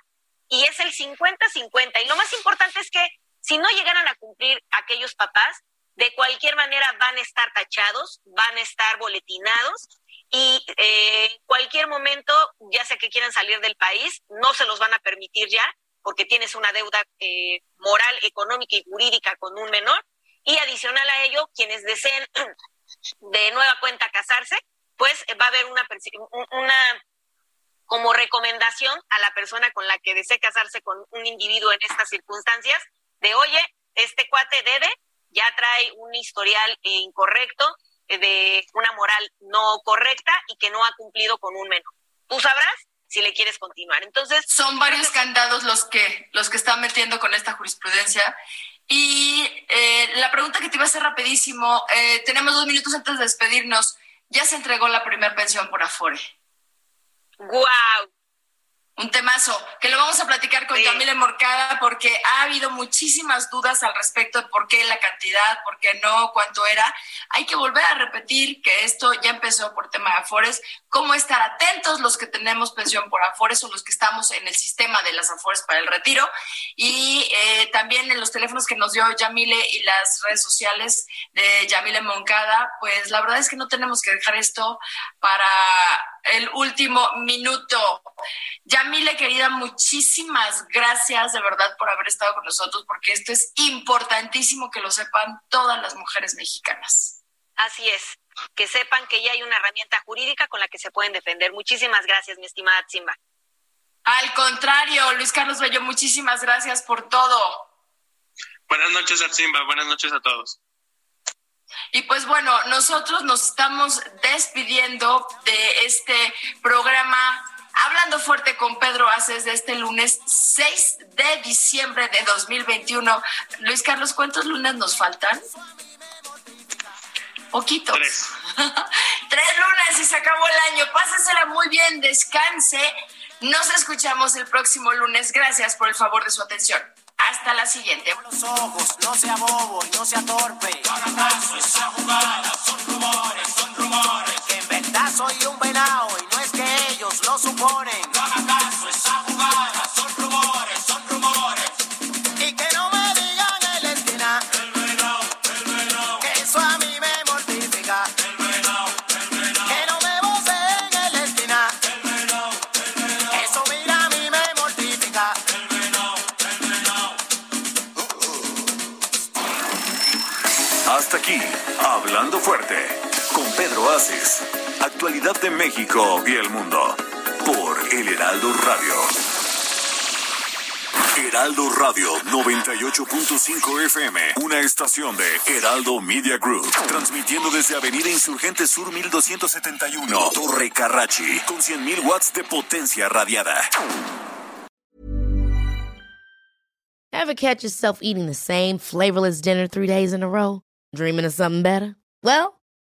Y es el 50-50. Y lo más importante es que si no llegaran a cumplir aquellos papás, de cualquier manera van a estar tachados, van a estar boletinados y eh, cualquier momento, ya sea que quieran salir del país, no se los van a permitir ya porque tienes una deuda eh, moral, económica y jurídica con un menor. Y adicional a ello, quienes deseen de nueva cuenta casarse, pues va a haber una, una como recomendación a la persona con la que desee casarse con un individuo en estas circunstancias, de oye, este cuate Dede ya trae un historial incorrecto, de una moral no correcta y que no ha cumplido con un menor. Tú sabrás si le quieres continuar. Entonces, son varios candados los que los que están metiendo con esta jurisprudencia. Y eh, la pregunta que te iba a hacer rapidísimo, eh, tenemos dos minutos antes de despedirnos. Ya se entregó la primera pensión por Afore. ¡Guau! Un temazo que lo vamos a platicar con Yamile Morcada porque ha habido muchísimas dudas al respecto de por qué la cantidad, por qué no, cuánto era. Hay que volver a repetir que esto ya empezó por tema de Afores, cómo estar atentos los que tenemos pensión por Afores o los que estamos en el sistema de las Afores para el retiro y eh, también en los teléfonos que nos dio Yamile y las redes sociales de Yamile Moncada, pues la verdad es que no tenemos que dejar esto para el último minuto. Yamile, querida, muchísimas gracias de verdad por haber estado con nosotros, porque esto es importantísimo que lo sepan todas las mujeres mexicanas. Así es, que sepan que ya hay una herramienta jurídica con la que se pueden defender. Muchísimas gracias, mi estimada Simba. Al contrario, Luis Carlos Bello, muchísimas gracias por todo. Buenas noches, Simba. Buenas noches a todos. Y pues bueno, nosotros nos estamos despidiendo de este programa Hablando fuerte con Pedro Aces de este lunes 6 de diciembre de 2021. Luis Carlos, ¿cuántos lunes nos faltan? Poquitos. Tres. Tres lunes y se acabó el año. Pásesela muy bien, descanse. Nos escuchamos el próximo lunes. Gracias por el favor de su atención. Hasta la siguiente. Los ojos, no sea bobo y no sea torpe. Esa jugada son rumores, son rumores. Que en verdad soy un venado y no es que ellos lo suponen. De México y el mundo. Por El Heraldo Radio. Heraldo Radio 98.5 FM, una estación de Heraldo Media Group, transmitiendo desde Avenida Insurgente Sur 1271, Torre Carrachi, con 100.000 watts de potencia radiada. Ever catch yourself eating the same flavorless dinner three days in a row? Dreaming of something better? Well,